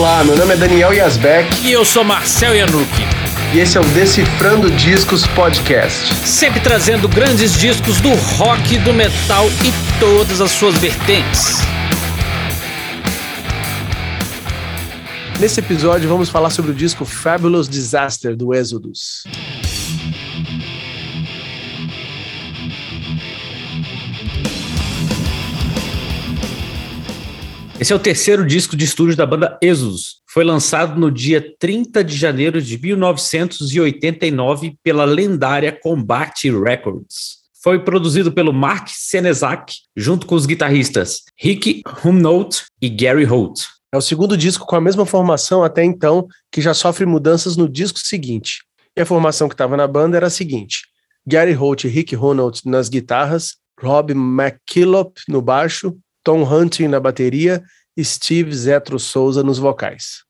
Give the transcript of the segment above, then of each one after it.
Olá, meu nome é Daniel Yazbek. E eu sou Marcel Yanuki. E esse é o Decifrando Discos Podcast. Sempre trazendo grandes discos do rock, do metal e todas as suas vertentes. Nesse episódio vamos falar sobre o disco Fabulous Disaster do Exodus. Esse é o terceiro disco de estúdio da banda Exodus. Foi lançado no dia 30 de janeiro de 1989 pela lendária Combat Records. Foi produzido pelo Mark Senezak, junto com os guitarristas Rick Humnold e Gary Holt. É o segundo disco com a mesma formação até então, que já sofre mudanças no disco seguinte. E a formação que estava na banda era a seguinte: Gary Holt e Rick Humnold nas guitarras, Rob McKillop no baixo, Tom Hunting na bateria e Steve Zetro Souza nos vocais.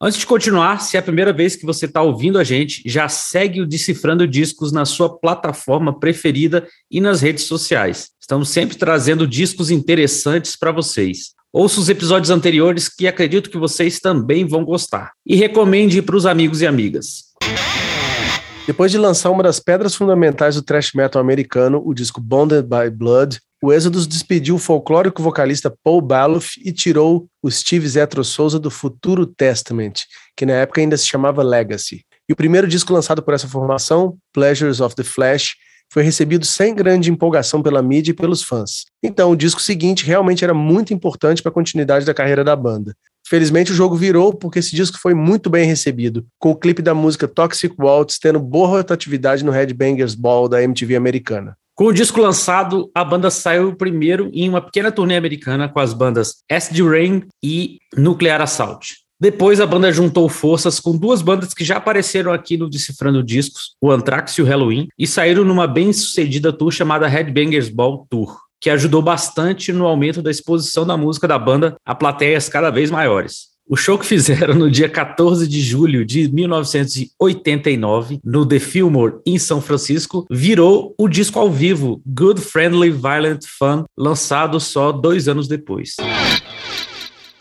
Antes de continuar, se é a primeira vez que você está ouvindo a gente, já segue o Decifrando Discos na sua plataforma preferida e nas redes sociais. Estamos sempre trazendo discos interessantes para vocês. Ouça os episódios anteriores que acredito que vocês também vão gostar. E recomende para os amigos e amigas. Depois de lançar uma das pedras fundamentais do thrash metal americano, o disco Bonded by Blood, o Exodus despediu o folclórico vocalista Paul Baloff e tirou o Steve Zetro Souza do Futuro Testament, que na época ainda se chamava Legacy. E o primeiro disco lançado por essa formação, Pleasures of the Flesh, foi recebido sem grande empolgação pela mídia e pelos fãs. Então, o disco seguinte realmente era muito importante para a continuidade da carreira da banda. Felizmente o jogo virou porque esse disco foi muito bem recebido, com o clipe da música Toxic Waltz tendo boa rotatividade no Headbangers Ball da MTV americana. Com o disco lançado, a banda saiu primeiro em uma pequena turnê americana com as bandas Acid Rain e Nuclear Assault. Depois a banda juntou forças com duas bandas que já apareceram aqui no Decifrando Discos, o Anthrax e o Halloween, e saíram numa bem-sucedida tour chamada Headbangers Ball Tour, que ajudou bastante no aumento da exposição da música da banda a plateias cada vez maiores. O show que fizeram no dia 14 de julho de 1989, no The Fillmore, em São Francisco, virou o disco ao vivo Good Friendly Violent Fun, lançado só dois anos depois.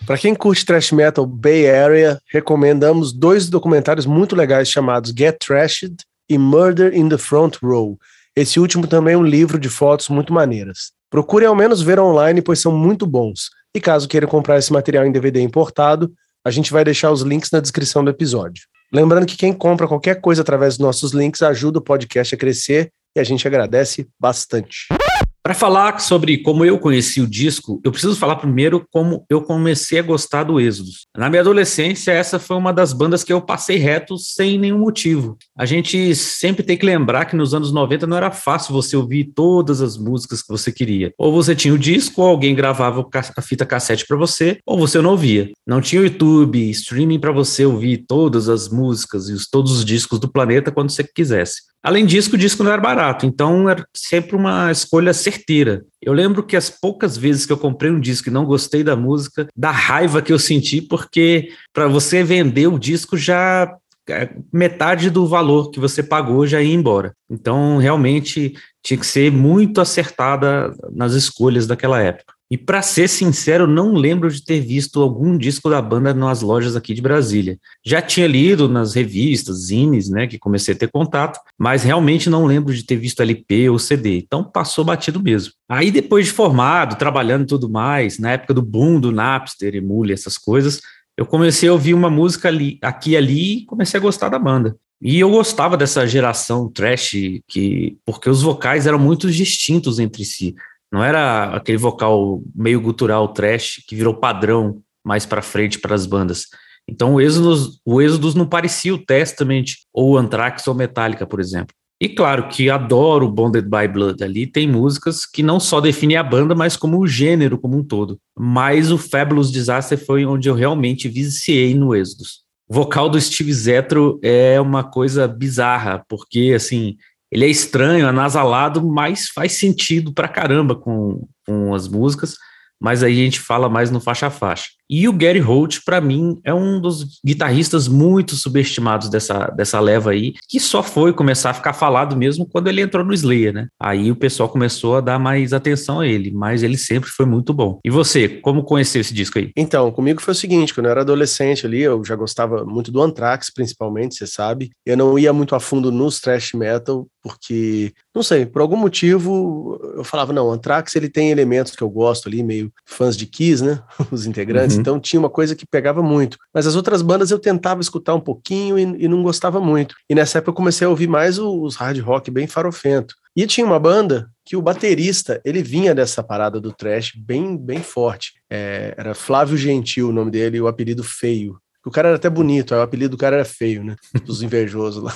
Para quem curte thrash metal Bay Area, recomendamos dois documentários muito legais chamados Get Trashed e Murder in the Front Row. Esse último também é um livro de fotos muito maneiras. Procure ao menos ver online, pois são muito bons. E caso queira comprar esse material em DVD importado, a gente vai deixar os links na descrição do episódio. Lembrando que quem compra qualquer coisa através dos nossos links ajuda o podcast a crescer e a gente agradece bastante. Para falar sobre como eu conheci o disco, eu preciso falar primeiro como eu comecei a gostar do Êxodos. Na minha adolescência, essa foi uma das bandas que eu passei reto sem nenhum motivo. A gente sempre tem que lembrar que nos anos 90 não era fácil você ouvir todas as músicas que você queria. Ou você tinha o disco, ou alguém gravava a fita cassete para você, ou você não ouvia. Não tinha YouTube, streaming para você ouvir todas as músicas e todos os discos do planeta quando você quisesse. Além disso, o disco não era barato, então era sempre uma escolha certeira. Eu lembro que as poucas vezes que eu comprei um disco e não gostei da música, da raiva que eu senti, porque para você vender o disco já é, metade do valor que você pagou já ia embora. Então, realmente tinha que ser muito acertada nas escolhas daquela época. E para ser sincero, não lembro de ter visto algum disco da banda nas lojas aqui de Brasília. Já tinha lido nas revistas, zines, né, que comecei a ter contato, mas realmente não lembro de ter visto LP ou CD. Então passou batido mesmo. Aí depois de formado, trabalhando e tudo mais, na época do boom do Napster, Emule, essas coisas, eu comecei a ouvir uma música ali, aqui e ali e comecei a gostar da banda. E eu gostava dessa geração trash, que, porque os vocais eram muito distintos entre si. Não era aquele vocal meio gutural trash que virou padrão mais para frente para as bandas. Então o Exodus, o Exodus não parecia o Testament ou Anthrax ou Metallica, por exemplo. E claro que adoro Bonded by Blood. Ali tem músicas que não só definem a banda, mas como o gênero como um todo. Mas o Fabulous Disaster foi onde eu realmente viciei no Exodus. O vocal do Steve Zetro é uma coisa bizarra, porque assim, ele é estranho, anasalado, mas faz sentido pra caramba com, com as músicas, mas aí a gente fala mais no faixa a faixa. E o Gary Holt, para mim, é um dos guitarristas muito subestimados dessa, dessa leva aí, que só foi começar a ficar falado mesmo quando ele entrou no Slayer, né? Aí o pessoal começou a dar mais atenção a ele, mas ele sempre foi muito bom. E você, como conheceu esse disco aí? Então, comigo foi o seguinte, quando eu era adolescente ali, eu já gostava muito do Anthrax, principalmente, você sabe. Eu não ia muito a fundo nos thrash metal, porque, não sei, por algum motivo eu falava, não, Anthrax ele tem elementos que eu gosto ali, meio fãs de Kiss, né, os integrantes. Então tinha uma coisa que pegava muito. Mas as outras bandas eu tentava escutar um pouquinho e, e não gostava muito. E nessa época eu comecei a ouvir mais os hard rock bem farofento. E tinha uma banda que o baterista, ele vinha dessa parada do trash bem, bem forte. É, era Flávio Gentil o nome dele, o apelido Feio. O cara era até bonito, o apelido do cara era feio, né? Os invejosos lá.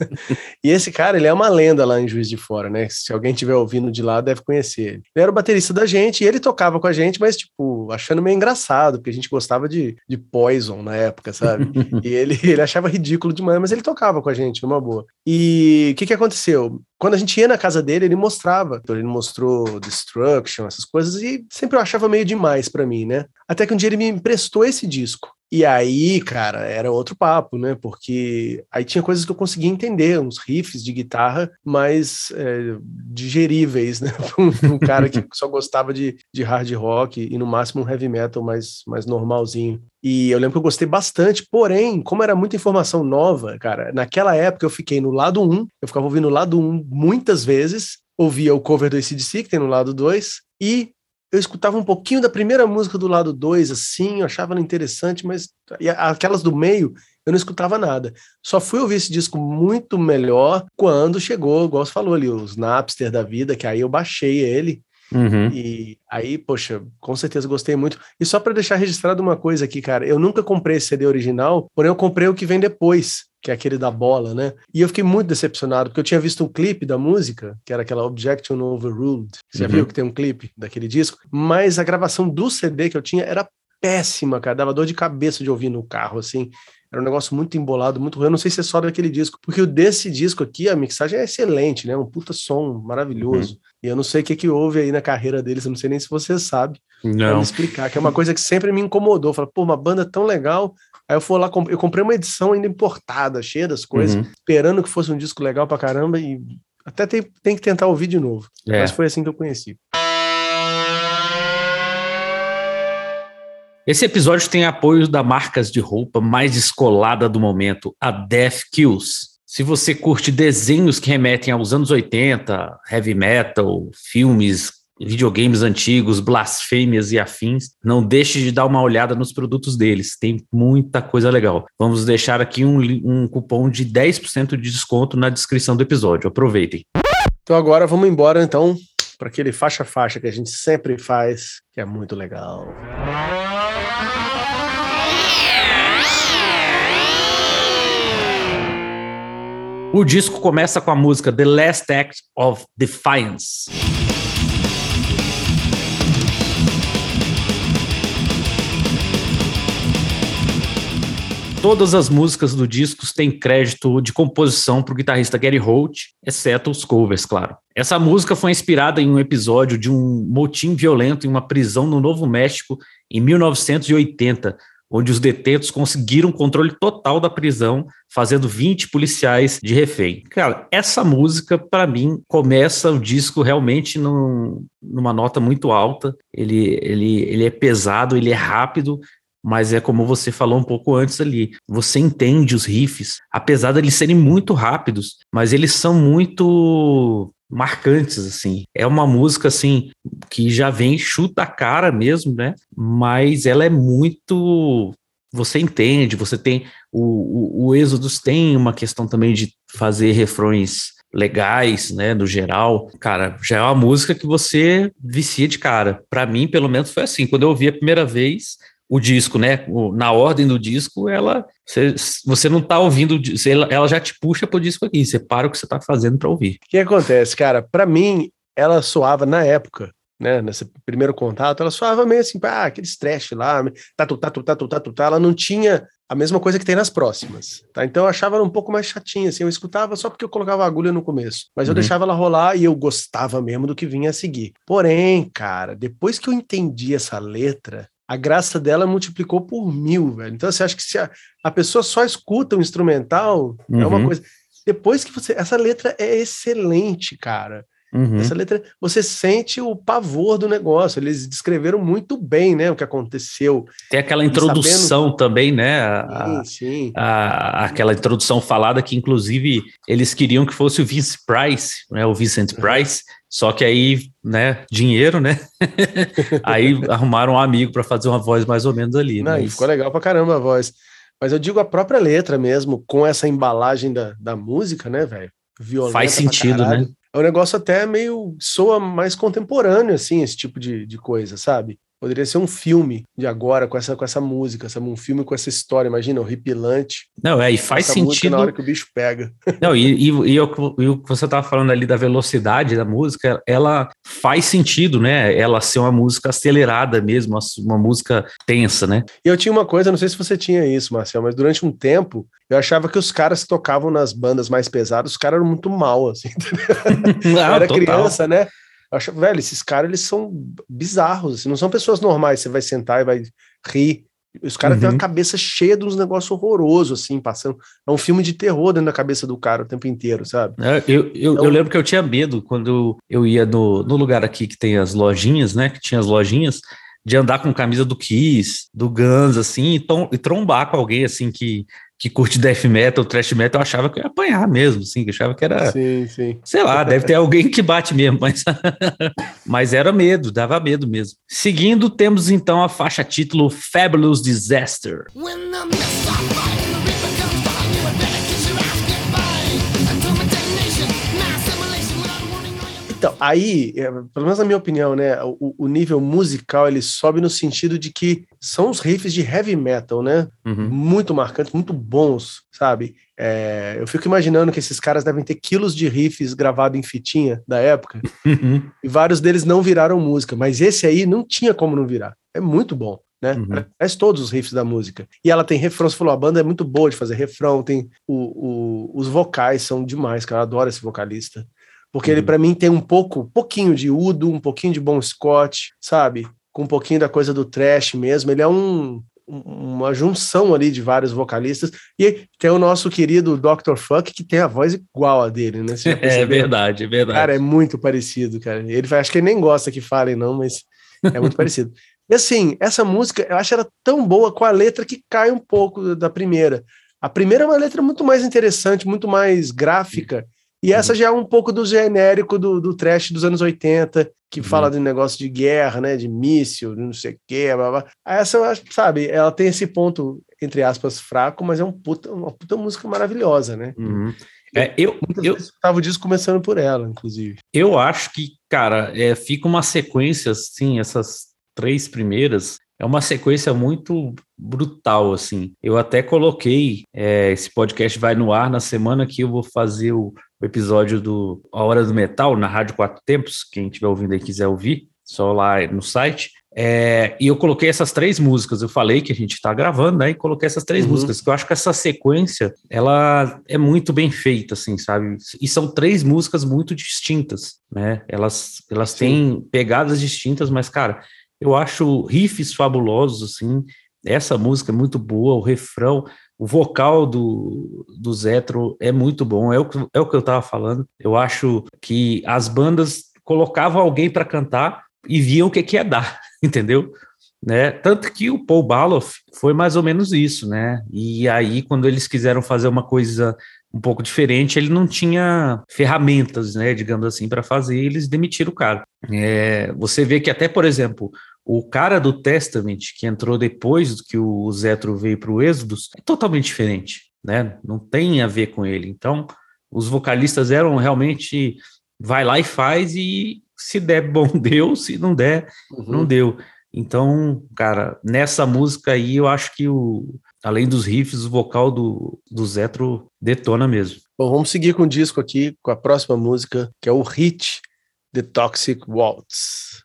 e esse cara, ele é uma lenda lá em Juiz de Fora, né? Se alguém tiver ouvindo de lá, deve conhecer ele. Ele era o baterista da gente e ele tocava com a gente, mas, tipo, achando meio engraçado, porque a gente gostava de, de Poison na época, sabe? e ele, ele achava ridículo demais, mas ele tocava com a gente, numa boa. E o que que aconteceu? Quando a gente ia na casa dele, ele mostrava. Então, ele mostrou Destruction, essas coisas, e sempre eu achava meio demais para mim, né? Até que um dia ele me emprestou esse disco. E aí, cara, era outro papo, né? Porque aí tinha coisas que eu conseguia entender, uns riffs de guitarra mais é, digeríveis, né? um, um cara que só gostava de, de hard rock e no máximo um heavy metal mais, mais normalzinho. E eu lembro que eu gostei bastante, porém, como era muita informação nova, cara, naquela época eu fiquei no lado 1, eu ficava ouvindo o lado 1 muitas vezes, ouvia o cover do ACDC, que tem no lado 2, e eu escutava um pouquinho da primeira música do lado 2, assim, eu achava ela interessante, mas aquelas do meio eu não escutava nada. Só fui ouvir esse disco muito melhor quando chegou, igual você falou ali, os Napster da vida, que aí eu baixei ele. Uhum. E aí, poxa, com certeza gostei muito. E só para deixar registrado uma coisa aqui, cara, eu nunca comprei esse CD original, porém eu comprei o que vem depois que é aquele da bola, né? E eu fiquei muito decepcionado, porque eu tinha visto um clipe da música, que era aquela Objection Overruled. Você uhum. já viu que tem um clipe daquele disco? Mas a gravação do CD que eu tinha era péssima, cara. Dava dor de cabeça de ouvir no carro, assim. Era um negócio muito embolado, muito ruim. Eu não sei se é só daquele disco, porque o desse disco aqui, a mixagem é excelente, né? Um puta som maravilhoso. Uhum. E eu não sei o que, que houve aí na carreira deles, eu não sei nem se você sabe. Não. Pra me explicar, que é uma coisa que sempre me incomodou. Falar, pô, uma banda tão legal, Aí eu fui lá, eu comprei uma edição ainda importada, cheia das coisas, uhum. esperando que fosse um disco legal pra caramba e até tem, tem que tentar ouvir de novo. É. Mas foi assim que eu conheci. Esse episódio tem apoio da marcas de roupa mais descolada do momento, a Death Kills. Se você curte desenhos que remetem aos anos 80, heavy metal, filmes, videogames antigos, blasfêmias e afins, não deixe de dar uma olhada nos produtos deles. Tem muita coisa legal. Vamos deixar aqui um, um cupom de 10% de desconto na descrição do episódio. Aproveitem. Então agora vamos embora então para aquele faixa faixa que a gente sempre faz, que é muito legal. O disco começa com a música The Last Act of Defiance. Todas as músicas do disco têm crédito de composição para o guitarrista Gary Holt, exceto os covers, claro. Essa música foi inspirada em um episódio de um motim violento em uma prisão no Novo México em 1980, onde os detentos conseguiram controle total da prisão, fazendo 20 policiais de refém. Cara, essa música, para mim, começa o disco realmente num, numa nota muito alta. Ele, ele, ele é pesado, ele é rápido, mas é como você falou um pouco antes ali. Você entende os riffs, apesar de eles serem muito rápidos, mas eles são muito marcantes assim. É uma música assim que já vem chuta a cara mesmo, né? Mas ela é muito você entende, você tem o, o, o Êxodos tem uma questão também de fazer refrões legais, né, no geral, cara, já é uma música que você vicia de cara. Para mim, pelo menos foi assim, quando eu ouvi a primeira vez, o disco, né? Na ordem do disco, ela você, você não tá ouvindo, ela já te puxa pro disco aqui, você para o que você tá fazendo para ouvir. O que acontece, cara? Para mim, ela soava na época, né? Nesse primeiro contato, ela soava meio assim, ah, aqueles trash lá, tatu, tatu, tatu, tatu, tá. Ela não tinha a mesma coisa que tem nas próximas, tá? Então eu achava ela um pouco mais chatinha, assim, eu escutava só porque eu colocava agulha no começo, mas eu uhum. deixava ela rolar e eu gostava mesmo do que vinha a seguir. Porém, cara, depois que eu entendi essa letra, a graça dela multiplicou por mil, velho. Então você acha que se a, a pessoa só escuta o instrumental, uhum. é uma uhum. coisa. Depois que você. Essa letra é excelente, cara. Uhum. Essa letra, você sente o pavor do negócio. Eles descreveram muito bem, né, o que aconteceu. Tem aquela introdução sabendo... também, né? A, sim, sim. A, aquela introdução falada que, inclusive, eles queriam que fosse o Vince Price, né, o Vincent Price. Só que aí, né, dinheiro, né? aí arrumaram um amigo para fazer uma voz mais ou menos ali. Não, mas... ficou legal pra caramba a voz. Mas eu digo a própria letra mesmo, com essa embalagem da, da música, né, velho? Faz sentido, né? É um negócio até meio soa mais contemporâneo, assim, esse tipo de, de coisa, sabe? Poderia ser um filme de agora com essa, com essa música, sabe? Um filme com essa história, imagina, horripilante. Não, é, e faz sentido. Na hora que o bicho pega. Não, e, e, e, o, e o que você estava falando ali da velocidade da música, ela faz sentido, né? Ela ser uma música acelerada mesmo, uma, música tensa, né? E eu tinha uma coisa, não sei se você tinha isso, Marcel, mas durante um tempo eu achava que os caras que tocavam nas bandas mais pesadas, os caras eram muito mal, assim. Não, eu era total. criança, né? Eu acho, velho, esses caras, eles são bizarros, assim, não são pessoas normais, você vai sentar e vai rir. Os caras uhum. têm uma cabeça cheia de uns negócios horrorosos, assim, passando. É um filme de terror dentro da cabeça do cara o tempo inteiro, sabe? É, eu, eu, então, eu, lembro que eu tinha medo quando eu ia no, no lugar aqui que tem as lojinhas, né? Que tinha as lojinhas, de andar com camisa do Kiss, do Guns, assim, e, tom, e trombar com alguém, assim, que que curte death metal, thrash metal, eu achava que ia apanhar mesmo, assim, que achava que era. Sim, sim. Sei lá, deve ter alguém que bate mesmo, mas, mas era medo, dava medo mesmo. Seguindo, temos então a faixa título Fabulous Disaster. When Então, aí, é, pelo menos na minha opinião, né, o, o, nível musical ele sobe no sentido de que são os riffs de heavy metal, né? Uhum. Muito marcantes, muito bons, sabe? É, eu fico imaginando que esses caras devem ter quilos de riffs gravados em fitinha da época, uhum. e vários deles não viraram música, mas esse aí não tinha como não virar. É muito bom. Né? Uhum. Parece todos os riffs da música. E ela tem refrão, você falou, a banda é muito boa de fazer refrão, tem o, o, os vocais são demais, cara, eu adoro esse vocalista. Porque uhum. ele, para mim, tem um pouco, pouquinho de Udo, um pouquinho de Bon Scott, sabe? Com um pouquinho da coisa do trash mesmo. Ele é um, uma junção ali de vários vocalistas. E tem o nosso querido Dr. Fuck, que tem a voz igual a dele, né? É verdade, é verdade. Cara, é muito parecido, cara. Ele acho que ele nem gosta que falem, não, mas é muito parecido. E assim, essa música, eu acho ela tão boa com a letra que cai um pouco da primeira. A primeira é uma letra muito mais interessante, muito mais gráfica. E essa já é um pouco do genérico do, do trash dos anos 80, que uhum. fala de negócio de guerra, né? De míssil, não sei o quê, blá, blá. Essa, sabe, ela tem esse ponto, entre aspas, fraco, mas é um puta, uma puta música maravilhosa, né? Uhum. É, eu, eu estava disso começando por ela, inclusive. Eu acho que, cara, é, fica uma sequência, assim, essas três primeiras, é uma sequência muito brutal, assim. Eu até coloquei, é, esse podcast vai no ar na semana que eu vou fazer o o episódio do A Hora do Metal na Rádio Quatro Tempos, quem estiver ouvindo aí quiser ouvir, só lá no site. É, e eu coloquei essas três músicas, eu falei que a gente está gravando, né? E coloquei essas três uhum. músicas, que eu acho que essa sequência, ela é muito bem feita, assim, sabe? E são três músicas muito distintas, né? Elas, elas têm pegadas distintas, mas, cara, eu acho riffs fabulosos, assim. Essa música é muito boa, o refrão, o vocal do, do Zetro é muito bom, é o, é o que eu estava falando. Eu acho que as bandas colocavam alguém para cantar e viam o que, que ia dar, entendeu? Né? Tanto que o Paul Baloff foi mais ou menos isso, né? E aí, quando eles quiseram fazer uma coisa um pouco diferente, ele não tinha ferramentas, né, digamos assim, para fazer, eles demitiram o cara. É, você vê que até, por exemplo, o cara do Testament, que entrou depois que o Zetro veio para o Êxodos, é totalmente diferente, né? Não tem a ver com ele. Então, os vocalistas eram realmente vai lá e faz e se der bom deu, se não der, uhum. não deu. Então, cara, nessa música aí eu acho que o além dos riffs, o vocal do, do Zetro detona mesmo. Bom, vamos seguir com o disco aqui, com a próxima música, que é o hit The Toxic Waltz.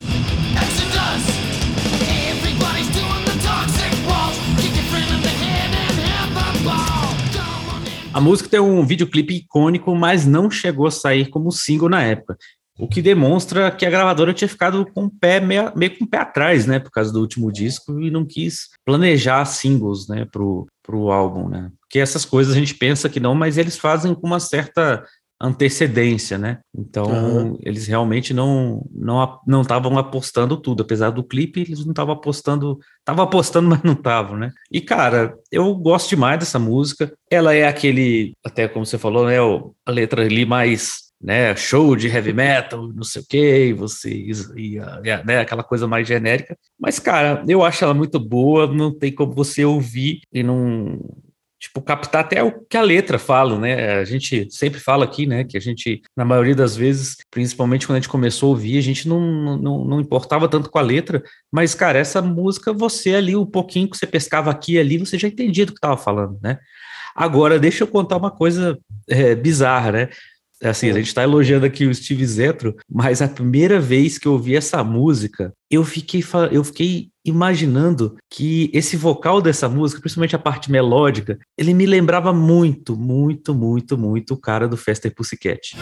A música tem um videoclipe icônico, mas não chegou a sair como single na época. O que demonstra que a gravadora tinha ficado com o pé meio, meio com o pé atrás, né? Por causa do último disco e não quis planejar singles, né? Pro, pro álbum, né? Porque essas coisas a gente pensa que não, mas eles fazem com uma certa antecedência, né? Então uhum. eles realmente não não não estavam apostando tudo, apesar do clipe eles não estavam apostando, estavam apostando, mas não estavam, né? E cara, eu gosto demais dessa música. Ela é aquele, até como você falou, né, a letra ali mais né, show de heavy metal, não sei o que, você ia, né, aquela coisa mais genérica. Mas, cara, eu acho ela muito boa, não tem como você ouvir e não, tipo, captar até o que a letra fala, né? A gente sempre fala aqui, né, que a gente, na maioria das vezes, principalmente quando a gente começou a ouvir, a gente não, não, não importava tanto com a letra, mas, cara, essa música, você ali, um pouquinho que você pescava aqui e ali, você já entendia do que estava falando, né? Agora, deixa eu contar uma coisa é, bizarra, né? Assim, a gente está elogiando aqui o Steve Zetro, mas a primeira vez que eu ouvi essa música, eu fiquei, eu fiquei imaginando que esse vocal dessa música, principalmente a parte melódica, ele me lembrava muito, muito, muito, muito o cara do Fester Pussycat.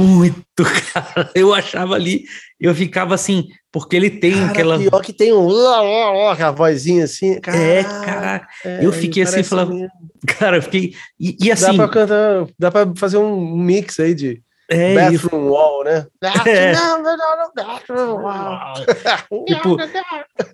Muito, cara. Eu achava ali, eu ficava assim, porque ele tem cara, aquela. Pior que tem um. a vozinha assim. Cara, é, cara. É, eu fiquei assim, falando. Cara, eu fiquei. E, e, assim. Dá pra cantar, dá pra fazer um mix aí de. É, bathroom isso. wall, né? É. tipo,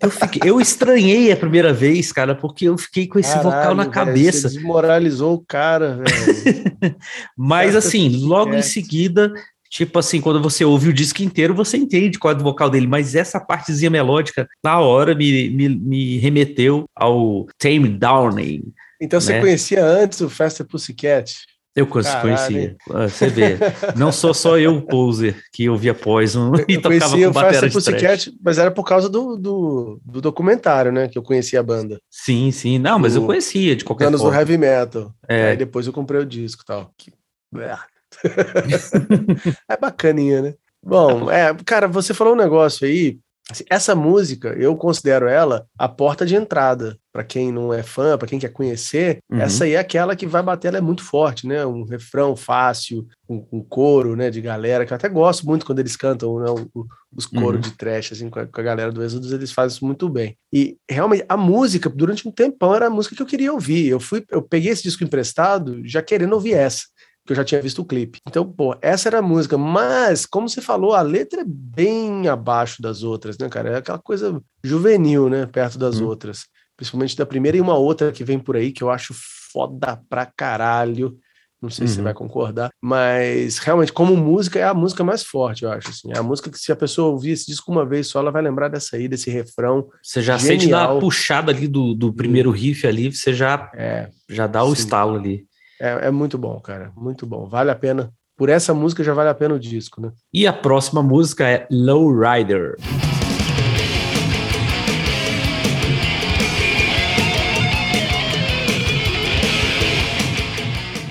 eu, fiquei, eu estranhei a primeira vez, cara, porque eu fiquei com esse Caralho, vocal na cabeça. Véio, desmoralizou o cara, velho. Mas assim, logo em seguida, Tipo assim, quando você ouve o disco inteiro, você entende qual é o vocal dele, mas essa partezinha melódica, na hora, me, me, me remeteu ao Tame Downing. Então você né? conhecia antes o Faster Pussycat? Eu conhecia. Ah, você vê. Não sou só eu o poser que ouvia Poison e eu tocava com bateria de Pussycat, mas era por causa do, do, do, documentário, né? Que eu conhecia a banda. Sim, sim. Não, mas do, eu conhecia de qualquer anos forma. do heavy metal. É. Aí depois eu comprei o disco e tal. Que... é bacaninha, né? Bom, é, cara, você falou um negócio aí. Assim, essa música, eu considero ela a porta de entrada. Para quem não é fã, para quem quer conhecer, uhum. essa aí é aquela que vai bater, ela é muito forte, né? Um refrão fácil, um, um coro, né, de galera, que eu até gosto muito quando eles cantam, né, o, os coros uhum. de trash, assim, com a, com a, galera do Exodus, eles fazem isso muito bem. E realmente, a música, durante um tempão, era a música que eu queria ouvir. Eu fui, eu peguei esse disco emprestado já querendo ouvir essa que eu já tinha visto o clipe. Então, pô, essa era a música, mas, como você falou, a letra é bem abaixo das outras, né, cara? É aquela coisa juvenil, né, perto das hum. outras. Principalmente da primeira e uma outra que vem por aí, que eu acho foda pra caralho. Não sei uhum. se você uhum. vai concordar, mas realmente, como música, é a música mais forte, eu acho. Assim. É a música que, se a pessoa ouvir esse disco uma vez só, ela vai lembrar dessa aí, desse refrão. Você já genial. sente na puxada ali do, do primeiro riff ali, você já, é, já dá o sim. estalo ali. É, é muito bom, cara. Muito bom. Vale a pena. Por essa música já vale a pena o disco, né? E a próxima música é Low Rider.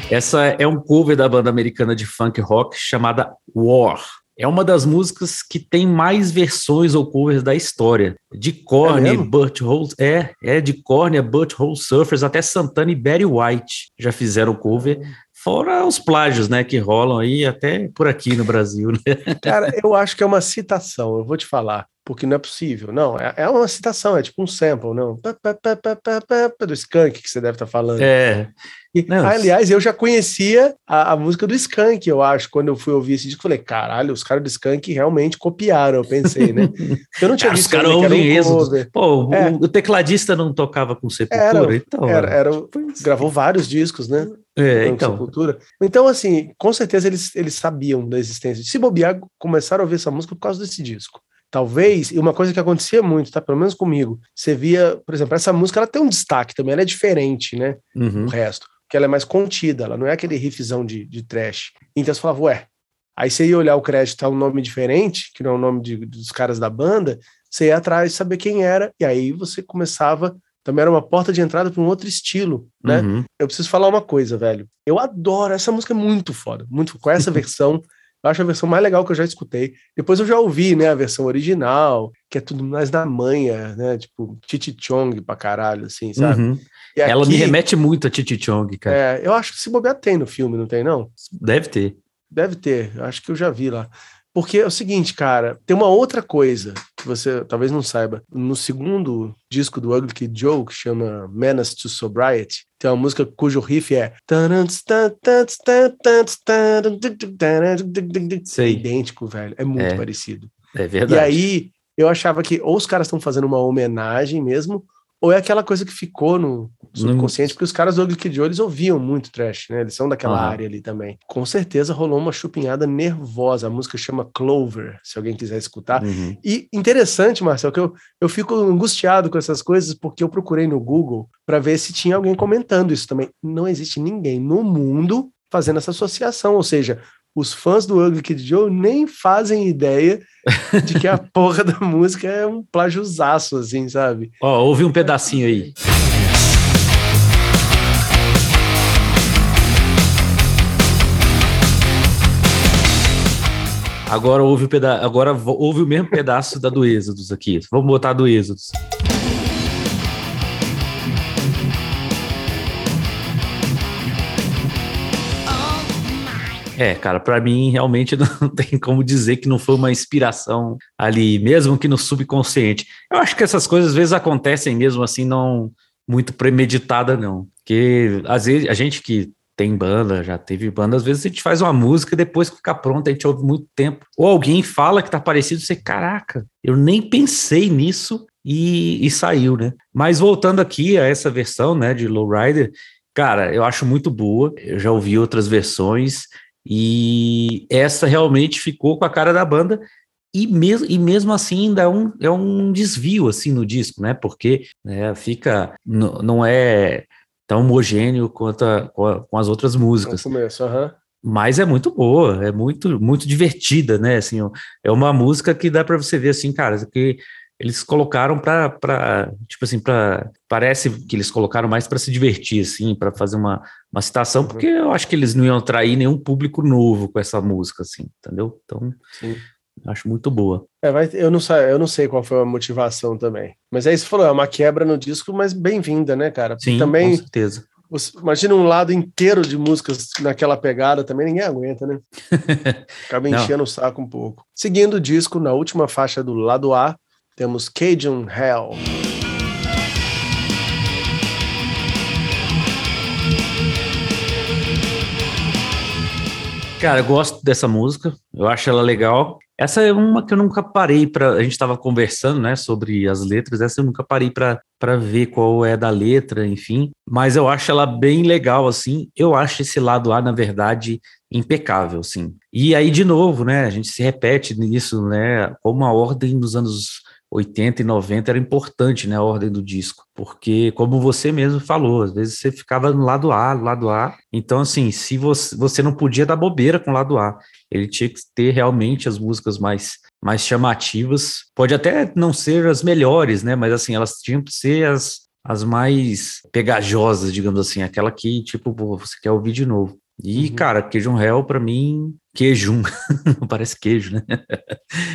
Essa é um cover da banda americana de funk rock chamada War. É uma das músicas que tem mais versões ou covers da história. De Korn, é Butthole, é, é de Korn, Butthole Surfers, até Santana e Barry White já fizeram cover. Fora os plágios, né, que rolam aí até por aqui no Brasil, né? Cara, eu acho que é uma citação, eu vou te falar, porque não é possível. Não, é, é uma citação, é tipo um sample, não. Do Skunk que você deve estar tá falando. É. Não, aliás, eu já conhecia a, a, música do Skank, eu acho, quando eu fui ouvir esse disco. Falei, caralho, os caras do Skank realmente copiaram, eu pensei, né? Eu não tinha visto. Os caras ouvem um Pô, é. o, tecladista não tocava com Sepultura, era, então. Era, era, gravou vários discos, né? É, então. Sepultura. Então, assim, com certeza eles, eles sabiam da existência. Se bobear, começaram a ouvir essa música por causa desse disco. Talvez, e uma coisa que acontecia muito, tá? Pelo menos comigo, você via, por exemplo, essa música ela tem um destaque também, ela é diferente, né? Uhum. Do resto que ela é mais contida, ela não é aquele riffzão de, de trash. Então você falava, ué, aí você ia olhar o crédito, tá um nome diferente, que não é o nome de, dos caras da banda, você ia atrás saber quem era, e aí você começava, também era uma porta de entrada para um outro estilo, né? Uhum. Eu preciso falar uma coisa, velho. Eu adoro, essa música é muito foda, muito com essa versão, Eu acho a versão mais legal que eu já escutei. Depois eu já ouvi, né, a versão original, que é tudo mais na manha, né? Tipo, Titi Chong pra caralho, assim, sabe? Uhum. Aqui, Ela me remete muito a Titi Chong, cara. É, eu acho que se bobear tem no filme, não tem, não? Deve ter. Deve ter, acho que eu já vi lá. Porque é o seguinte, cara, tem uma outra coisa que você talvez não saiba. No segundo disco do Ugly Kid Joe, que chama Menace to Sobriety, tem uma música cujo riff é Sei. idêntico, velho. É muito é. parecido. É verdade. E aí eu achava que ou os caras estão fazendo uma homenagem mesmo, ou é aquela coisa que ficou no subconsciente, porque os caras do Ugly Kid Joe, eles ouviam muito trash, né? Eles são daquela área ali também. Com certeza rolou uma chupinhada nervosa. A música chama Clover, se alguém quiser escutar. Uhum. E interessante, Marcel, que eu, eu fico angustiado com essas coisas, porque eu procurei no Google para ver se tinha alguém comentando isso também. Não existe ninguém no mundo fazendo essa associação, ou seja, os fãs do Ugly Kid Joe nem fazem ideia de que a porra da música é um plagiosaço, assim, sabe? Ó, ouve um pedacinho aí. Agora ouve o peda agora ouve o mesmo pedaço da do Êxodos aqui. Vamos botar do Êxodos. É, cara, para mim realmente não tem como dizer que não foi uma inspiração ali, mesmo que no subconsciente. Eu acho que essas coisas às vezes acontecem mesmo assim, não muito premeditada, não. Porque às vezes a gente que tem banda, já teve banda, às vezes a gente faz uma música e depois que fica pronta a gente ouve muito tempo. Ou alguém fala que tá parecido, você, caraca, eu nem pensei nisso e, e saiu, né? Mas voltando aqui a essa versão, né, de Lowrider, cara, eu acho muito boa. Eu já ouvi outras versões e essa realmente ficou com a cara da banda. E mesmo, e mesmo assim ainda é um, é um desvio assim no disco, né? Porque né, fica não é tão homogêneo quanto a, com, as outras músicas. No começo, uhum. Mas é muito boa, é muito muito divertida, né? Assim, é uma música que dá para você ver assim, cara, que eles colocaram para tipo assim para parece que eles colocaram mais para se divertir assim para fazer uma, uma citação uhum. porque eu acho que eles não iam atrair nenhum público novo com essa música assim entendeu então Sim. acho muito boa é, vai, eu não sei eu não sei qual foi a motivação também mas é isso falou é uma quebra no disco mas bem-vinda né cara Sim, também com certeza Imagina um lado inteiro de músicas naquela pegada, também ninguém aguenta, né? Acaba enchendo o saco um pouco. Seguindo o disco, na última faixa do lado A, temos Cajun Hell. Cara, eu gosto dessa música, eu acho ela legal. Essa é uma que eu nunca parei para. A gente estava conversando, né, sobre as letras. Essa eu nunca parei para ver qual é da letra, enfim. Mas eu acho ela bem legal, assim. Eu acho esse lado A, na verdade, impecável, assim. E aí, de novo, né, a gente se repete nisso, né, como a ordem dos anos 80 e 90 era importante, né, a ordem do disco, porque como você mesmo falou, às vezes você ficava no lado A, no lado A, então assim, se você, você não podia dar bobeira com o lado A, ele tinha que ter realmente as músicas mais mais chamativas, pode até não ser as melhores, né, mas assim, elas tinham que ser as as mais pegajosas, digamos assim, aquela que, tipo, você quer ouvir de novo. E, uhum. cara, Queijo Hell, para mim, queijo, parece queijo, né?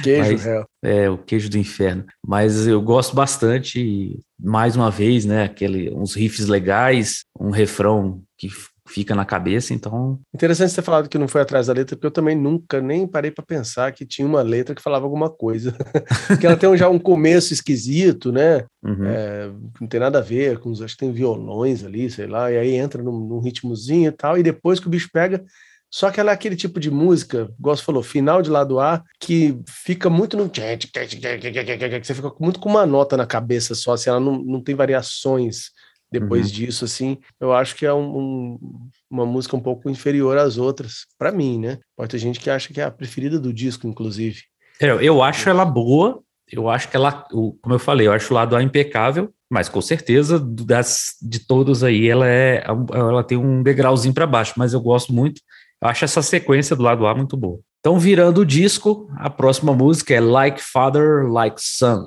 Queijo Mas, Hell. É, o queijo do inferno. Mas eu gosto bastante, mais uma vez, né? Aquele, uns riffs legais, um refrão que fica na cabeça, então... Interessante você ter falado que não foi atrás da letra, porque eu também nunca nem parei para pensar que tinha uma letra que falava alguma coisa. porque ela tem já um começo esquisito, né? Uhum. É, não tem nada a ver com, acho que tem violões ali, sei lá, e aí entra num, num ritmozinho e tal, e depois que o bicho pega... Só que ela é aquele tipo de música, gosto falou, final de lado A, que fica muito no. Você fica muito com uma nota na cabeça só, assim, ela não, não tem variações depois uhum. disso, assim, eu acho que é um, um, uma música um pouco inferior às outras, para mim, né? Pode ter gente que acha que é a preferida do disco, inclusive. É, eu acho ela boa, eu acho que ela, como eu falei, eu acho o lado A impecável, mas com certeza das, de todos aí ela é, ela tem um degrauzinho para baixo, mas eu gosto muito, eu acho essa sequência do lado A muito boa. Então, virando o disco, a próxima música é Like Father, Like Son.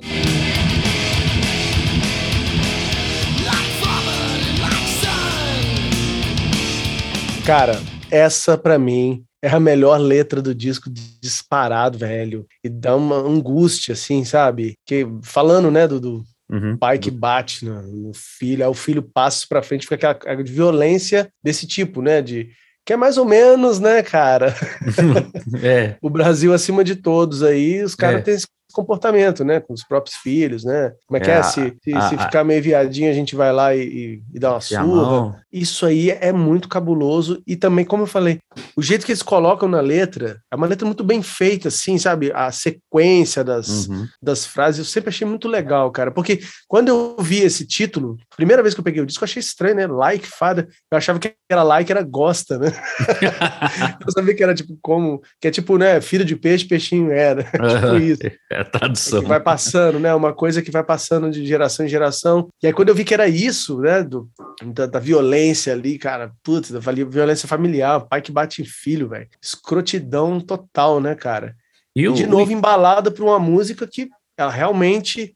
Cara, essa para mim é a melhor letra do disco disparado, velho. E dá uma angústia, assim, sabe? Que falando, né, do, do uhum. pai que bate no, no, filho, aí o filho passa para frente, fica aquela violência desse tipo, né? De que é mais ou menos, né, cara? é. o Brasil acima de todos aí, os caras é. têm esse comportamento, né? Com os próprios filhos, né? Como é que é? é? Se, se, a, se, ficar meio viadinho, a gente vai lá e, e dá uma surra. Isso aí é muito cabuloso. E também, como eu falei, o jeito que eles colocam na letra é uma letra muito bem feita, assim, sabe? A sequência das, uhum. das frases, eu sempre achei muito legal, cara. Porque quando eu vi esse título, primeira vez que eu peguei o disco, eu achei estranho, né? Like Fada. Eu achava que era like, era gosta, né? eu sabia que era tipo como. Que é tipo, né? Filho de peixe, peixinho era. tipo isso. A tradução. É vai passando, né? Uma coisa que vai passando de geração em geração. E aí, quando eu vi que era isso, né? Do, da, da violência ali, cara, putz, da violência familiar, pai que bate em filho, velho. Escrotidão total, né, cara? E, e de novo, embalada por uma música que ela realmente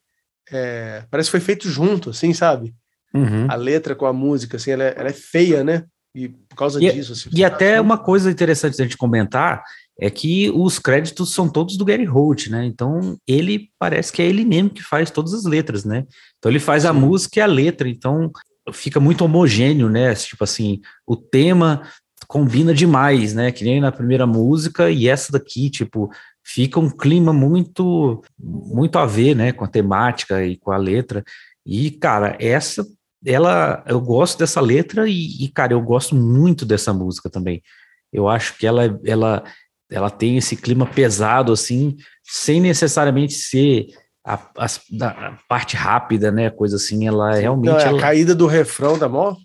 é, parece que foi feito junto, assim, sabe? Uhum. A letra com a música, assim, ela é, ela é feia, né? E por causa e, disso. Assim, e até uma coisa interessante da gente comentar é que os créditos são todos do Gary Holt, né? Então ele parece que é ele mesmo que faz todas as letras, né? Então ele faz Sim. a música e a letra, então fica muito homogêneo, né? Tipo assim, o tema combina demais, né? Que nem na primeira música e essa daqui, tipo, fica um clima muito muito a ver, né, com a temática e com a letra. E cara, essa ela eu gosto dessa letra e, e cara, eu gosto muito dessa música também. Eu acho que ela ela ela tem esse clima pesado, assim, sem necessariamente ser a, a, a parte rápida, né? Coisa assim, ela Sim, realmente. Não, é ela... a caída do refrão da mó,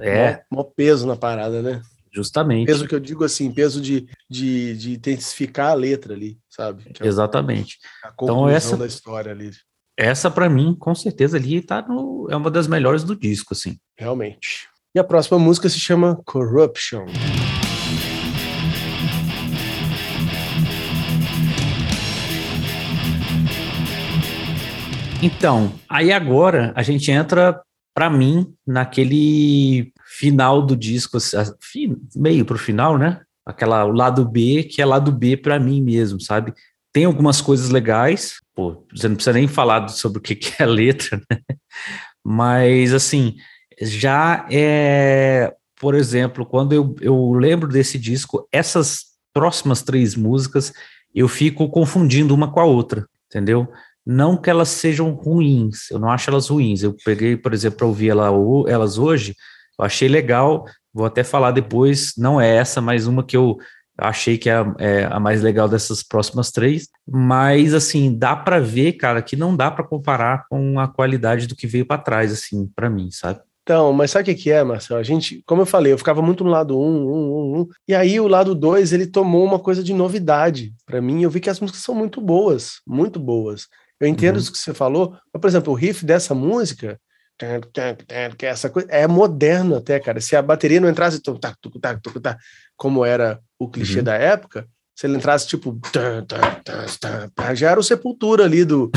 é. mó, mó peso na parada, né? Justamente. Peso que eu digo assim, peso de, de, de intensificar a letra ali, sabe? É Exatamente. A então essa da história ali. Essa para mim, com certeza ali tá no é uma das melhores do disco, assim. Realmente. E a próxima música se chama Corruption. Então, aí agora a gente entra, para mim, naquele final do disco, assim, meio pro final, né? Aquela o lado B, que é lado B para mim mesmo, sabe? Tem algumas coisas legais, pô, você não precisa nem falar sobre o que, é letra, né? Mas, assim, já é, por exemplo, quando eu, eu lembro desse disco, essas próximas três músicas, eu fico confundindo uma com a outra, entendeu? Não que elas sejam ruins, eu não acho elas ruins. Eu peguei, por exemplo, para ouvir ela, elas hoje, eu achei legal, vou até falar depois, não é essa, mas uma que eu achei que é a, é a mais legal dessas próximas três, mas assim, dá para ver, cara, que não dá para comparar com a qualidade do que veio para trás, assim, para mim, sabe? Então, mas sabe o que, que é, Marcelo? A gente, como eu falei, eu ficava muito no lado 1, um, 1, um, 1, um, e aí o lado 2, ele tomou uma coisa de novidade para mim, eu vi que as músicas são muito boas, muito boas. Eu entendo uhum. isso que você falou, mas, por exemplo, o riff dessa música, que é essa coisa, é moderno até, cara. Se a bateria não entrasse como era o clichê uhum. da época, se ele entrasse tipo já era o sepultura ali do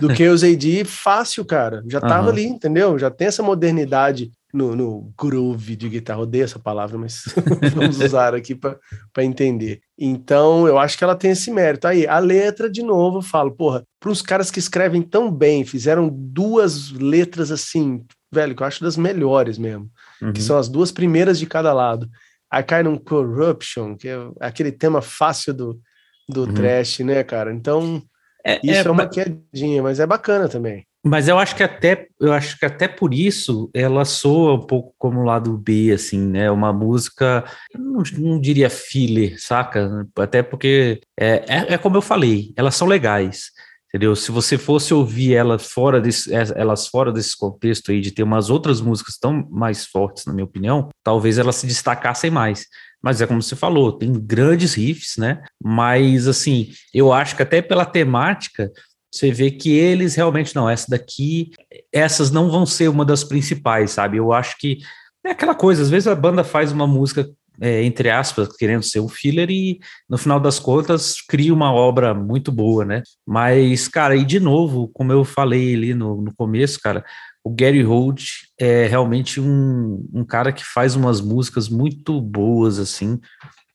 do Chaos AD fácil, cara. Já tava uhum. ali, entendeu? Já tem essa modernidade no, no groove de guitarra. Odeio essa palavra, mas vamos usar aqui para entender. Então, eu acho que ela tem esse mérito. Aí, a letra, de novo, eu falo, porra, para uns caras que escrevem tão bem, fizeram duas letras assim, velho, que eu acho das melhores mesmo, uhum. que são as duas primeiras de cada lado. Aí cai num Corruption, que é aquele tema fácil do, do uhum. trash, né, cara? Então, é, isso é, é uma quedinha, mas é bacana também. Mas eu acho que até eu acho que até por isso ela soa um pouco como o lado B, assim, né? Uma música, não, não diria filler, saca? Até porque é, é, é, como eu falei, elas são legais, entendeu? Se você fosse ouvir elas fora desse, é, elas fora desse contexto aí de ter umas outras músicas tão mais fortes, na minha opinião, talvez elas se destacassem mais. Mas é como você falou, tem grandes riffs, né? Mas assim, eu acho que até pela temática você vê que eles realmente não, essa daqui, essas não vão ser uma das principais, sabe? Eu acho que é aquela coisa, às vezes a banda faz uma música, é, entre aspas, querendo ser um filler e no final das contas cria uma obra muito boa, né? Mas, cara, e de novo, como eu falei ali no, no começo, cara, o Gary Holt é realmente um, um cara que faz umas músicas muito boas, assim,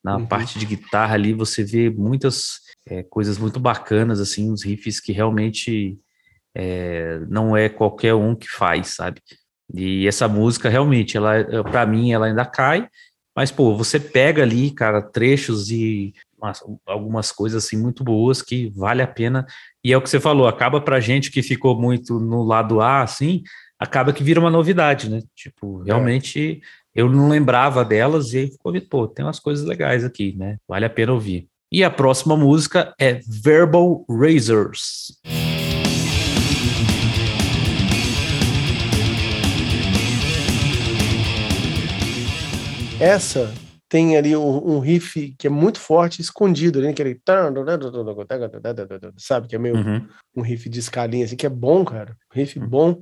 Na uhum. parte de guitarra ali, você vê muitas é, coisas muito bacanas, assim, uns riffs que realmente é, não é qualquer um que faz, sabe? E essa música realmente, ela, para mim, ela ainda cai, mas pô, você pega ali, cara, trechos e umas, algumas coisas assim muito boas que vale a pena. E é o que você falou, acaba pra gente que ficou muito no lado A, assim, acaba que vira uma novidade, né? Tipo, é. realmente é. eu não lembrava delas e aí ficou, pô, tem umas coisas legais aqui, né? Vale a pena ouvir. E a próxima música é Verbal Razors. Essa tem ali um, um, riff que é muito forte, escondido, né? Aquele. Sabe? Que é meio uhum. um riff de escalinha, assim, que é bom, cara. Um riff uhum. bom.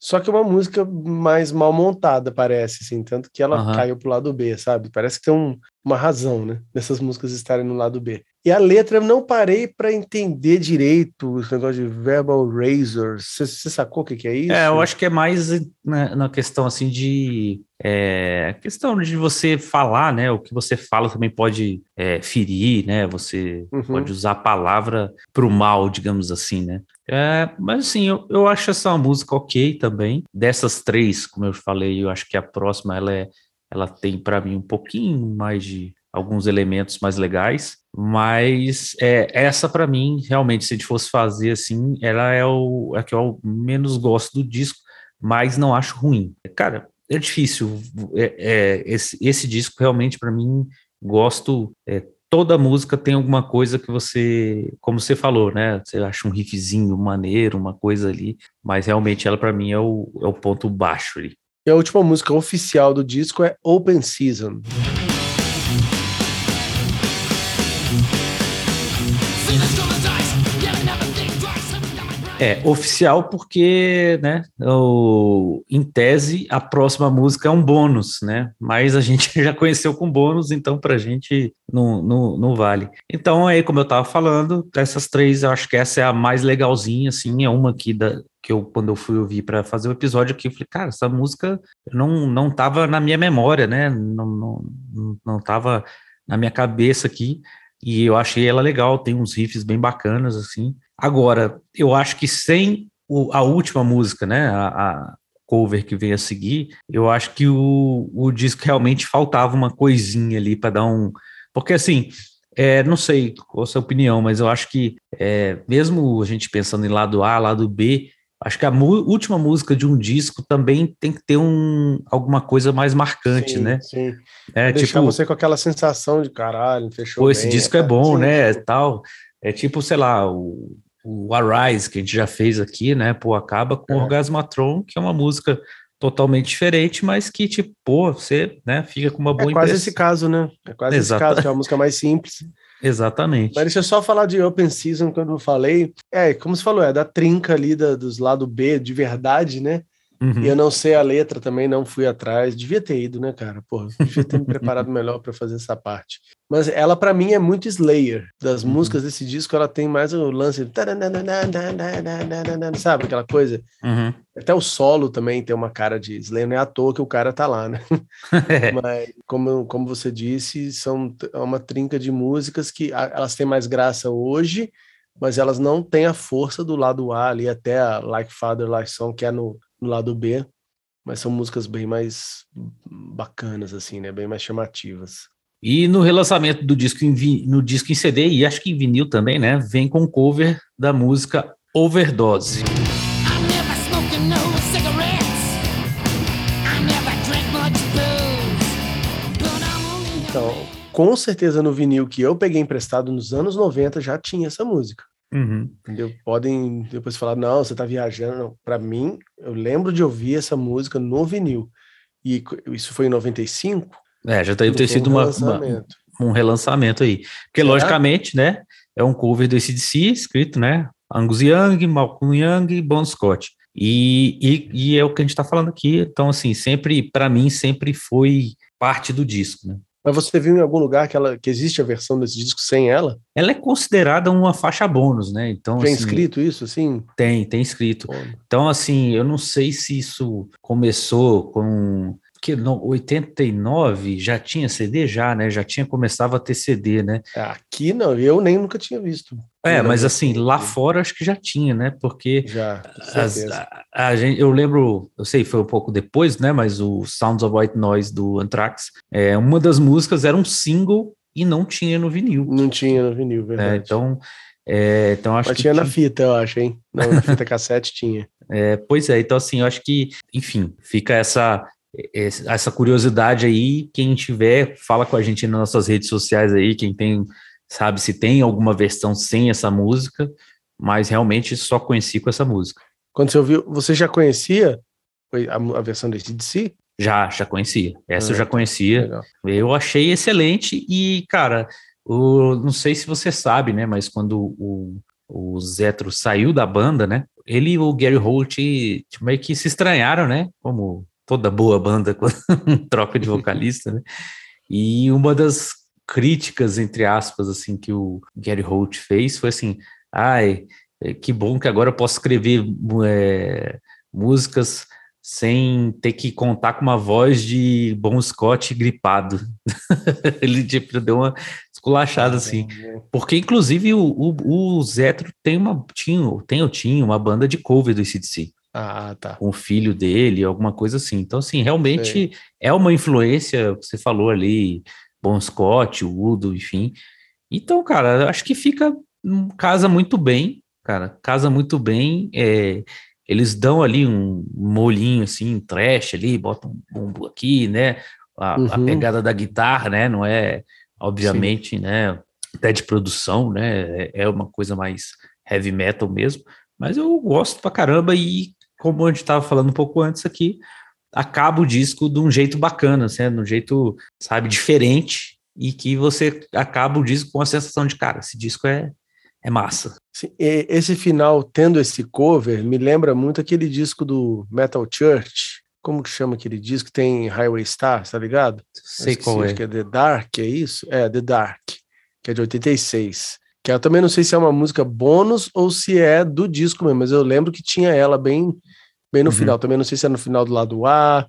Só que é uma música mais mal montada, parece, assim, tanto que ela uhum. caiu pro lado B, sabe? Parece que tem um, uma razão, né? Dessas músicas estarem no lado B. E a letra eu não parei para entender direito esse negócio de verbal razors. Você sacou o que, que, é isso? É, eu acho que é mais na, na questão assim de é, questão de você falar, né? O que você fala também pode é, ferir, né? Você uhum. pode usar a palavra para o mal, digamos assim, né? É, mas assim, eu, eu acho essa música ok também. Dessas três, como eu falei, eu acho que a próxima ela é, ela tem para mim um pouquinho mais de alguns elementos mais legais, mas é, essa para mim, realmente, se a gente fosse fazer assim, ela é o é que eu menos gosto do disco, mas não acho ruim. Cara, é difícil. É, é esse, esse disco realmente para mim gosto. É, toda música tem alguma coisa que você, como você falou, né? Você acha um riffzinho maneiro, uma coisa ali, mas realmente ela para mim é o, é o ponto baixo ali. E a última música oficial do disco é Open Season. É, oficial porque, né, o, em tese, a próxima música é um bônus, né, mas a gente já conheceu com bônus, então pra gente não, não, não vale. Então, aí, como eu tava falando, dessas três, eu acho que essa é a mais legalzinha, assim, é uma aqui da, que eu, quando eu fui ouvir para fazer o episódio aqui, eu falei, cara, essa música não, não tava na minha memória, né, não, não, não tava na minha cabeça aqui, e eu achei ela legal, tem uns riffs bem bacanas, assim. Agora, eu acho que sem o, a última música, né, a, a, cover que veio a seguir, eu acho que o, o disco realmente faltava uma coisinha ali para dar um. Porque, assim, é, não sei qual a sua opinião, mas eu acho que, é, mesmo a gente pensando em lado A, lado B, acho que a última música de um disco também tem que ter um, alguma coisa mais marcante, sim, né? Sim. É, Deixar tipo, você com aquela sensação de caralho, fechou. Pô, esse bem, disco é, é bom, sim, né? Sim. Tal. É tipo, sei lá, o, o Arise, que a gente já fez aqui, né? Pô, acaba com é. Orgasmatron, que é uma música totalmente diferente, mas que, tipo, pô, você né, fica com uma boa É quase esse caso, né? É quase esse caso, que é uma música mais simples. Exatamente. Mas deixa eu só falar de Open Season, quando eu falei. É, como você falou, é da trinca ali da, dos lado B de verdade, né? Uhum. E eu não sei a letra também, não fui atrás. Devia ter ido, né, cara? Porra, devia ter me preparado melhor para fazer essa parte. Mas ela, para mim, é muito Slayer. Das uhum. músicas desse disco, ela tem mais o lance. De... Sabe aquela coisa? Uhum. Até o solo também tem uma cara de Slayer. Não é à toa que o cara tá lá, né? Mas, como, como você disse, são é uma trinca de músicas que elas têm mais graça hoje, mas elas não têm a força do lado A ali, até a Like Father, Like Son, que é no no lado B, mas são músicas bem mais bacanas, assim, né? Bem mais chamativas. E no relançamento do disco em, no disco em CD, e acho que em vinil também, né? Vem com cover da música Overdose. Então, com certeza no vinil que eu peguei emprestado nos anos 90 já tinha essa música. Uhum. Entendeu? Podem depois falar, não, você está viajando. Para mim, eu lembro de ouvir essa música no vinil. E isso foi em 95. É, já deve ter sido um uma, relançamento. Uma, um relançamento aí. Porque, Será? logicamente, né? É um cover do ACDC, escrito, né? Angus Young, Malcolm Young Bon Scott. E, e, e, é o que a gente está falando aqui. Então, assim, sempre, para mim, sempre foi parte do disco, né? Mas você viu em algum lugar que, ela, que existe a versão desse disco sem ela? Ela é considerada uma faixa bônus, né? Então, tem assim, escrito isso, assim? Tem, tem escrito. Então, assim, eu não sei se isso começou com que no 89 já tinha CD já, né? Já tinha começava a ter CD, né? Aqui não, eu nem nunca tinha visto. É, mas assim, lá fora acho que já tinha, né? Porque já, as, a, a, gente, eu lembro, eu sei, foi um pouco depois, né? Mas o Sounds of White Noise do Anthrax, é, uma das músicas era um single e não tinha no vinil. Não tinha no vinil, É, verdade. então, é, então acho Mas que tinha na fita, eu acho, hein? Não, na fita cassete tinha. É, pois é, então assim, eu acho que, enfim, fica essa essa curiosidade aí, quem tiver, fala com a gente nas nossas redes sociais aí, quem tem, sabe se tem alguma versão sem essa música, mas realmente só conheci com essa música. Quando você ouviu, você já conhecia a, a versão desse DC? Já, já conhecia. Essa Ah, eu já conhecia. Legal. Eu achei excelente e, cara, o, não sei se você sabe, né, mas quando o, o Zetro saiu da banda, né, ele e o Gary Holt tipo, meio que se estranharam, né, como toda boa banda quando troca de vocalista, né, e uma das críticas, entre aspas, assim, que o Gary Holt fez foi assim, ai, que bom que agora eu posso escrever é, músicas sem ter que contar com uma voz de Bon Scott gripado. Ele tipo, deu uma esculachada assim. Porque, inclusive, o, o, o Zetro tem uma. Tinha, tem ou tinha uma banda de cover do ICDC. Ah, tá. Com o filho dele, alguma coisa assim. Então, assim, realmente Sei. é uma influência, você falou ali, Bon Scott, Udo, enfim. Então, cara, eu acho que fica. hum, Casa muito bem, cara. Casa muito bem. É, eles dão ali um molhinho assim, trash ali, botam um bumbo aqui, né? A, a Uhum. pegada da guitarra, né? Não é, obviamente, né? Até de produção, né? É- É uma coisa mais heavy metal mesmo. Mas eu gosto pra caramba e, como a gente estava falando um pouco antes aqui, acaba o disco de um jeito bacana, assim, de um jeito, sabe, diferente e que você acaba o disco com a sensação de, cara, esse disco é, é massa. Sim, e esse final, tendo esse cover, me lembra muito aquele disco do Metal Church. Como que chama aquele disco? Tem Highway Star, tá ligado? Sei qual é. acho que é The Dark, é isso? É, The Dark, que é de 86. Que eu também não sei se é uma música bônus ou se é do disco mesmo, mas eu lembro que tinha ela bem, bem no Uhum. final. Também não sei se é no final do lado A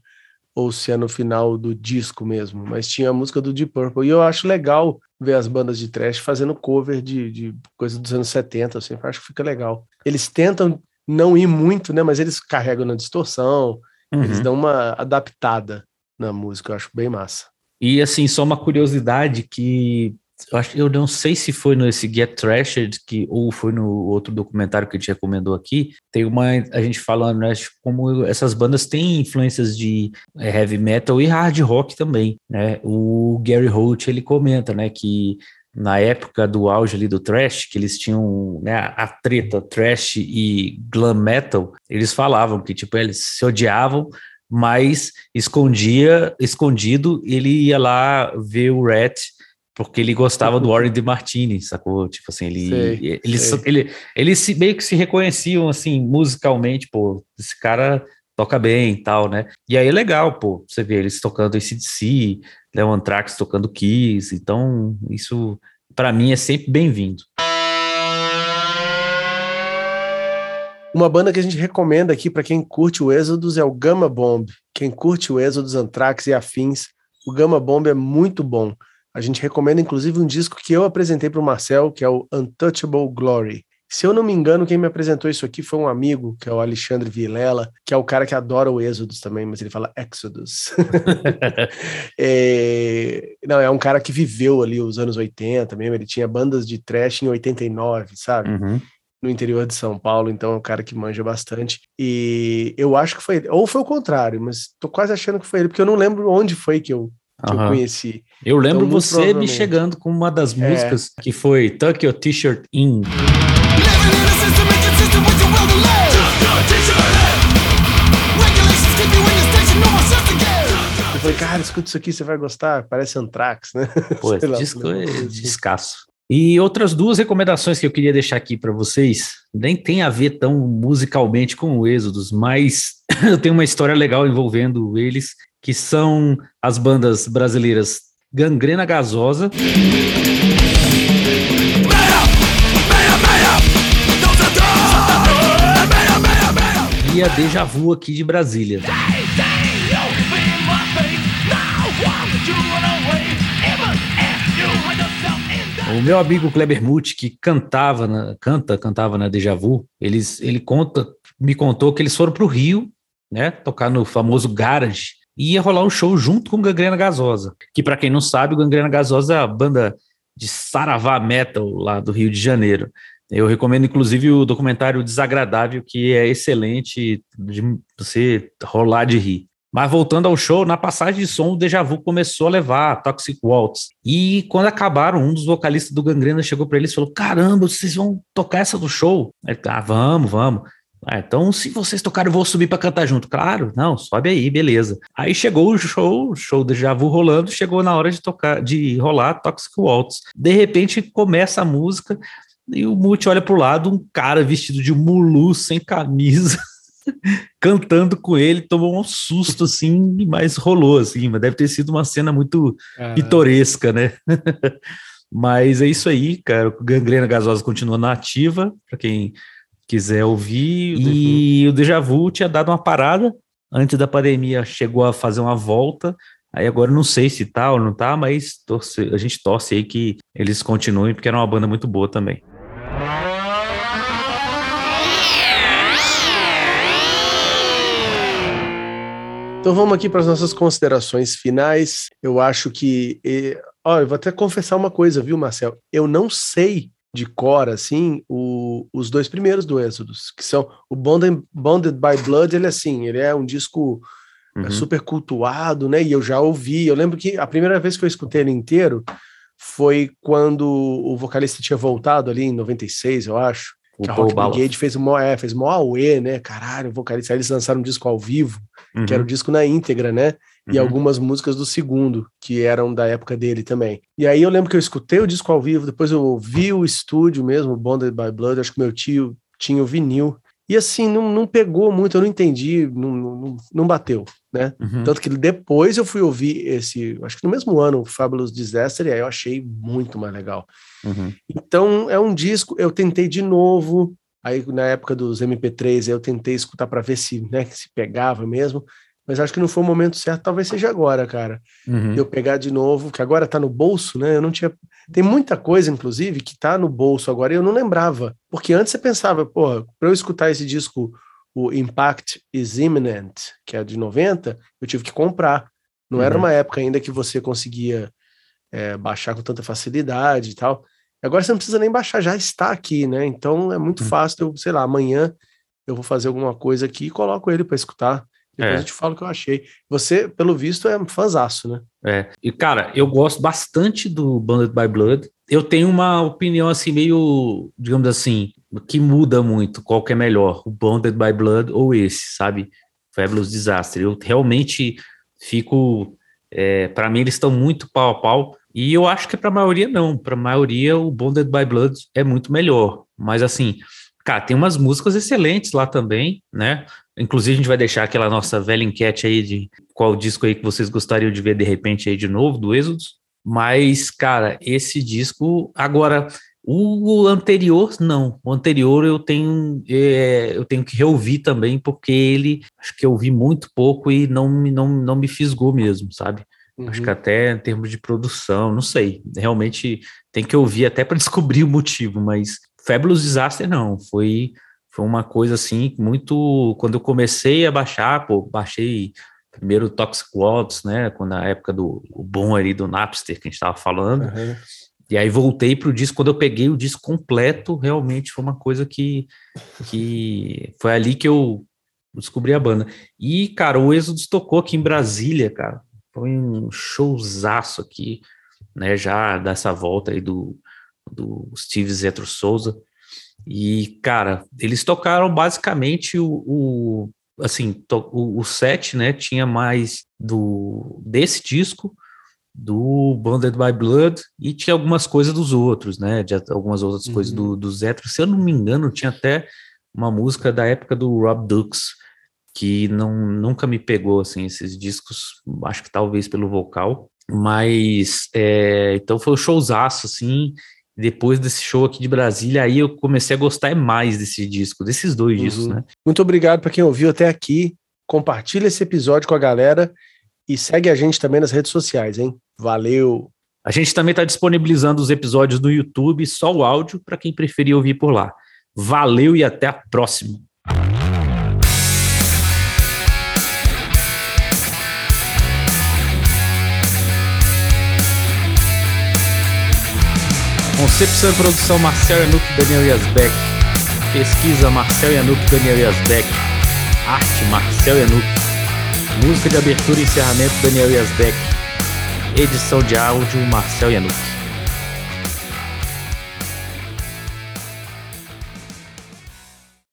ou se é no final do disco mesmo, mas tinha a música do Deep Purple. E eu acho legal ver as bandas de trash fazendo cover de, de coisa dos anos 70, eu sempre acho que fica legal. Eles tentam não ir muito, né, mas eles carregam na distorção, eles Uhum. dão uma adaptada na música, eu acho bem massa. E assim, só uma curiosidade que eu acho eu não sei se foi nesse Get Trashed que ou foi no outro documentário que a gente recomendou aqui, tem uma a gente falando, né, como essas bandas têm influências de é, heavy metal e hard rock também, né? O Gary Holt ele comenta, né, que na época do auge ali do thrash, que eles tinham né, a treta thrash e glam metal, eles falavam que tipo eles se odiavam, mas escondia, escondido, ele ia lá ver o Rat porque ele gostava do Warren de Martini, sacou? Tipo assim, ele, Sei, eles, sei. ele, eles se, meio que se reconheciam assim musicalmente, pô, esse cara toca bem e tal, né? E aí é legal, pô, você vê eles tocando ACDC, Leon Anthrax tocando Kiss, então isso para mim é sempre bem-vindo. Uma banda que a gente recomenda aqui para quem curte o Êxodos é o Gamma Bomb. Quem curte o Êxodos, Anthrax e afins, o Gamma Bomb é muito bom. A gente recomenda inclusive um disco que eu apresentei para o Marcel, que é o Untouchable Glory. Se eu não me engano, quem me apresentou isso aqui foi um amigo, que é o Alexandre Vilela, que é o cara que adora o Êxodos também, mas ele fala Exodus. É, Não, é um cara que viveu ali os anos 80 mesmo, ele tinha bandas de trash em 89, sabe? Uhum. no interior de São Paulo, então é um cara que manja bastante. E eu acho que foi ele, ou foi o contrário, mas tô quase achando que foi ele, porque eu não lembro onde foi que eu, que eu conheci. Eu lembro Então, você me chegando com uma das É. músicas que foi Tuck Your T-shirt In. Eu falei, cara, escuta isso aqui, você vai gostar, parece Anthrax, né? Pô, lá, disco é "Meu Deus". descasso. E outras duas recomendações que eu queria deixar aqui para vocês, nem tem a ver tão musicalmente com o Êxodos, mas eu tenho uma história legal envolvendo eles, que são as bandas brasileiras Gangrena Gasosa. E a Deja Vu aqui de Brasília. O meu amigo Kleber Muth, que cantava, na, canta, cantava na Deja Vu, eles, ele conta, me contou que eles foram para o Rio, né, tocar no famoso Garage, e ia rolar um show junto com Gangrena Gasosa, que para quem não sabe, Gangrena Gasosa é a banda de Saravá Metal lá do Rio de Janeiro. Eu recomendo, inclusive, o documentário Desagradável, que é excelente de você rolar de rir. Mas voltando ao show, na passagem de som, o Deja Vu começou a levar Toxic Waltz. E quando acabaram, um dos vocalistas do Gangrena chegou para eles e falou: Caramba, vocês vão tocar essa do show? Aí, ah, vamos, vamos. Ah, então, se vocês tocarem, eu vou subir para cantar junto. Claro, não, sobe aí, beleza. Aí chegou o show, o show do Deja Vu rolando, chegou na hora de tocar, de rolar Toxic Waltz. De repente começa a música e o Multi olha pro lado, um cara vestido de mulu, sem camisa. cantando com ele, tomou um susto assim, mas rolou assim, mas deve ter sido uma cena muito pitoresca, né? mas é isso aí, cara. O Gangrena Gasosa continua na ativa, para quem quiser ouvir. E o Deja Vu tinha dado uma parada antes da pandemia, chegou a fazer uma volta. Aí agora não sei se tá ou não tá, mas torce, a gente torce aí que eles continuem, porque era uma banda muito boa também. Então vamos aqui para as nossas considerações finais. Eu acho que. E, ó, eu vou até confessar uma coisa, viu, Marcel? Eu não sei de cor, assim, o, os dois primeiros do Exodus, que são o Bonded, Bonded by Blood, ele é assim, ele é um disco é Uhum. super cultuado, né? E eu já ouvi. Eu lembro que a primeira vez que eu escutei ele inteiro foi quando o vocalista tinha voltado ali em 96, eu acho. O que a Rock. Brigade fez mó, é, fez auê, né? Caralho, o vocalista. Aí eles lançaram um disco ao vivo, que era o disco na íntegra, né? E Uhum. algumas músicas do segundo, que eram da época dele também. E aí eu lembro que eu escutei o disco ao vivo, depois eu ouvi o estúdio mesmo, Bonded by Blood, acho que meu tio tinha o vinil. E assim, não, não pegou muito, eu não entendi, não, não, não bateu, né? Uhum. Tanto que depois eu fui ouvir esse, acho que no mesmo ano, o Fabulous Disaster, e aí eu achei muito mais legal. Uhum. Então é um disco, eu tentei de novo, aí na época dos MP3 eu tentei escutar para ver se, né, se pegava mesmo, mas acho que não foi o momento certo, talvez seja agora, cara. Uhum. Eu pegar de novo, que agora tá no bolso, né? Eu não tinha. Tem muita coisa, inclusive, que tá no bolso agora e eu não lembrava. Porque antes você pensava, porra, para eu escutar esse disco, o Impact is Imminent, que é de 90, eu tive que comprar. Não era Uhum. uma época ainda que você conseguia é, baixar com tanta facilidade e tal. Agora você não precisa nem baixar, já está aqui, né? Então é muito Uhum. fácil, eu, sei lá, amanhã eu vou fazer alguma coisa aqui e coloco ele para escutar. Depois É. eu te falo o que eu achei. Você, pelo visto, é um né? É. E, cara, eu gosto bastante do Banded by Blood. Eu tenho uma opinião, assim, meio, digamos assim, que muda muito qual que é melhor, o Banded by Blood ou esse, sabe? Fabulous Disaster. Eu realmente fico. É, para mim, eles estão muito pau a pau. E eu acho que para a maioria não. Para a maioria, o Bonded by Blood é muito melhor. Mas, assim, cara, tem umas músicas excelentes lá também, né? Inclusive, a gente vai deixar aquela nossa velha enquete aí de qual disco aí que vocês gostariam de ver de repente aí de novo, do Êxodos. Mas, cara, esse disco. Agora, o anterior, não. O anterior eu tenho, é, eu tenho que reouvir também, porque ele acho que eu ouvi muito pouco e não, me- não, não me fisgou mesmo, sabe? Acho Uhum. que até em termos de produção, não sei. Realmente tem que ouvir até para descobrir o motivo, mas Fabulous Disaster não. Foi, foi uma coisa assim, muito. Quando eu comecei a baixar, pô, baixei primeiro o Toxic Waltz, né? Quando na época do o bom ali do Napster que a gente estava falando. Aham. E aí voltei pro disco, quando eu peguei o disco completo, realmente foi uma coisa que, que foi ali que eu descobri a banda. E, cara, o Êxodo tocou aqui em Brasília, cara. Foi um showzaço aqui, né, já dessa volta aí do, do Steve Zetro Souza. E, cara, eles tocaram basicamente o, o assim, to- o, o set, né, tinha mais do desse disco, do Bonded by Blood e tinha algumas coisas dos outros, né? De algumas outras Uhum. coisas do, do Zetro. Se eu não me engano, tinha até uma música da época do Rob Dux, que não, nunca me pegou, assim, esses discos, acho que talvez pelo vocal, mas, é, então foi um showzaço, assim, depois desse show aqui de Brasília, aí eu comecei a gostar mais desse disco, desses dois Uhum. discos, né? Muito obrigado para quem ouviu até aqui. Compartilha esse episódio com a galera e segue a gente também nas redes sociais, hein? Valeu! A gente também está disponibilizando os episódios no YouTube, só o áudio, para quem preferir ouvir por lá. Valeu e até a próxima. Concepção e produção Marcel Yanuk e Daniel Yazbek. Pesquisa Marcel Yanuk e Daniel Yazbek. Arte Marcel Yanuk. Música de abertura e encerramento Daniel Yazbek. Edição de áudio Marcel Yanuk.